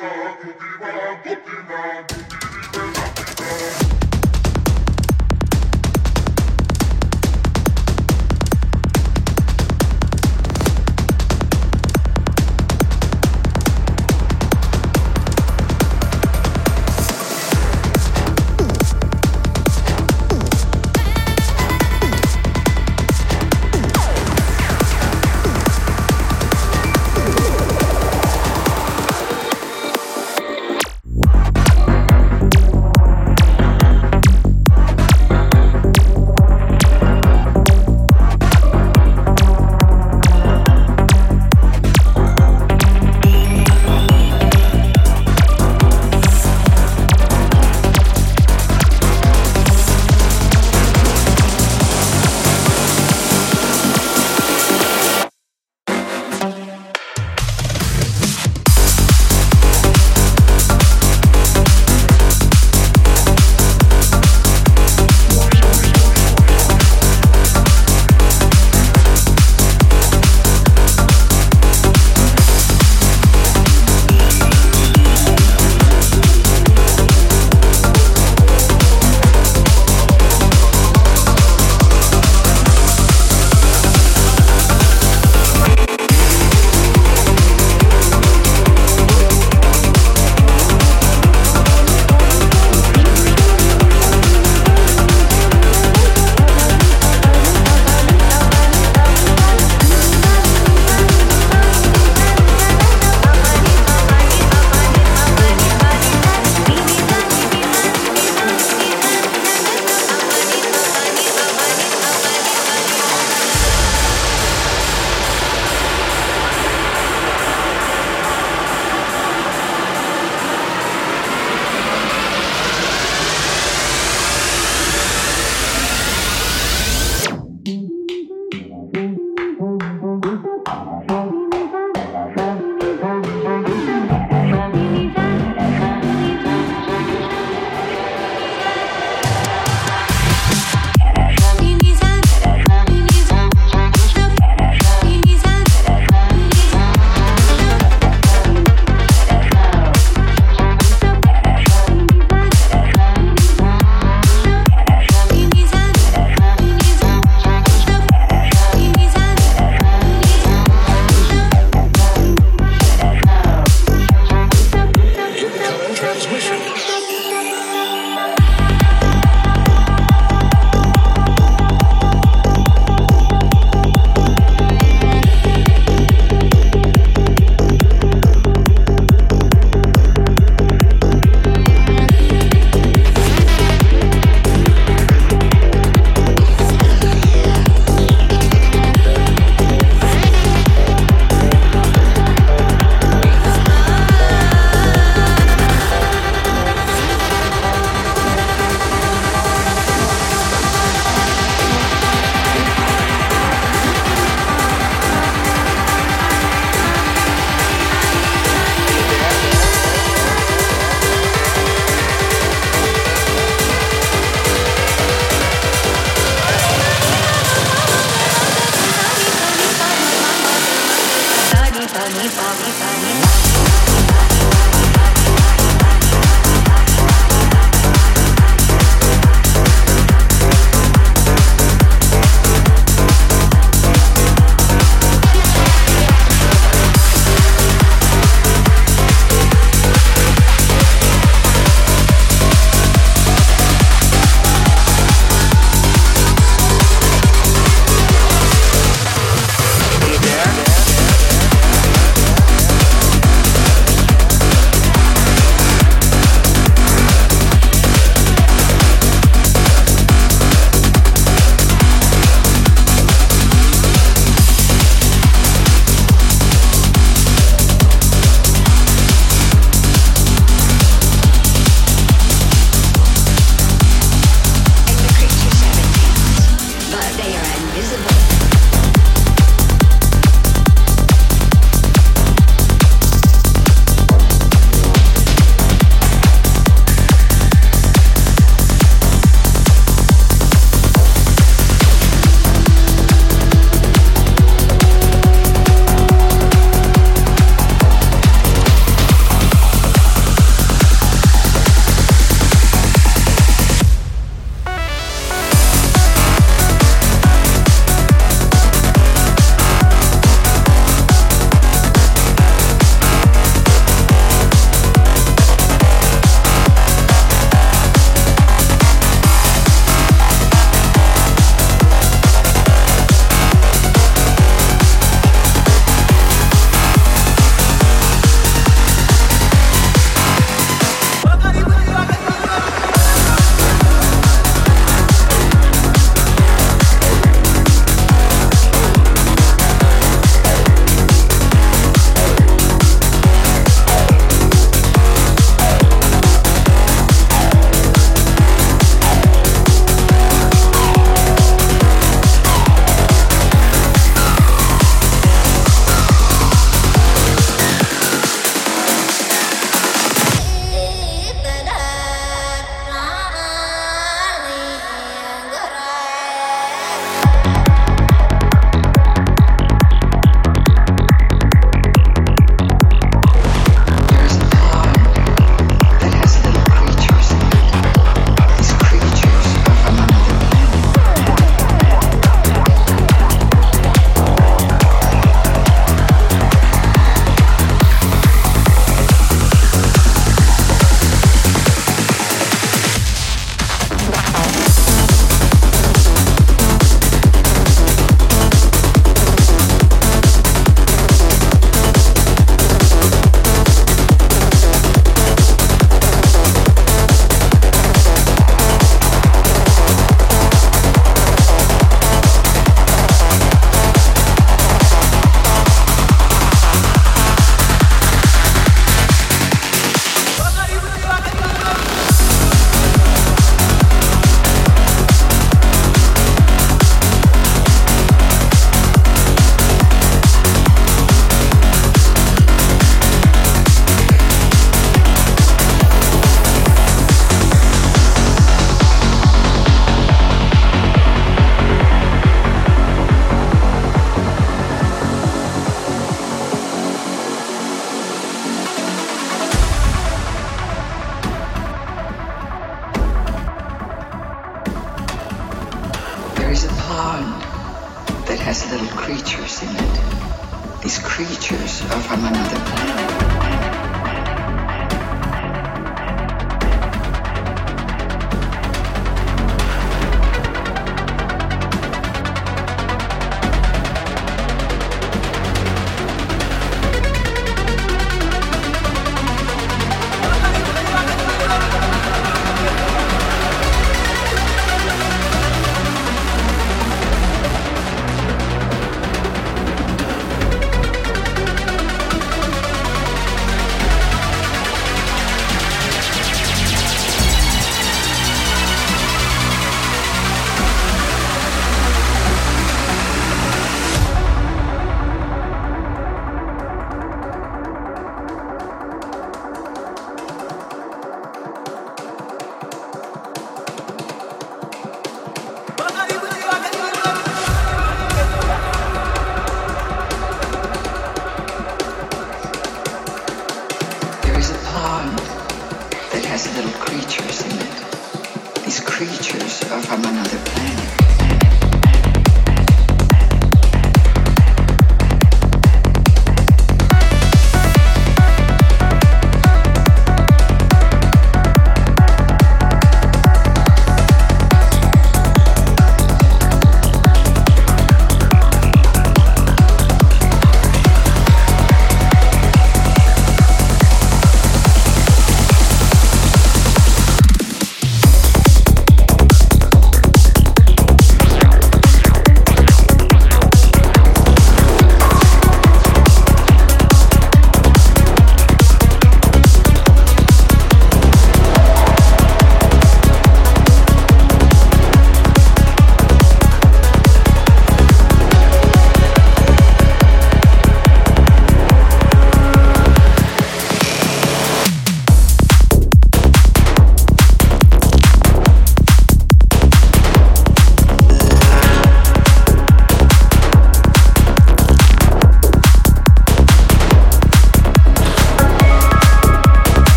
Boogie, boogie, boogie, boogie, boogie,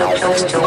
so close to.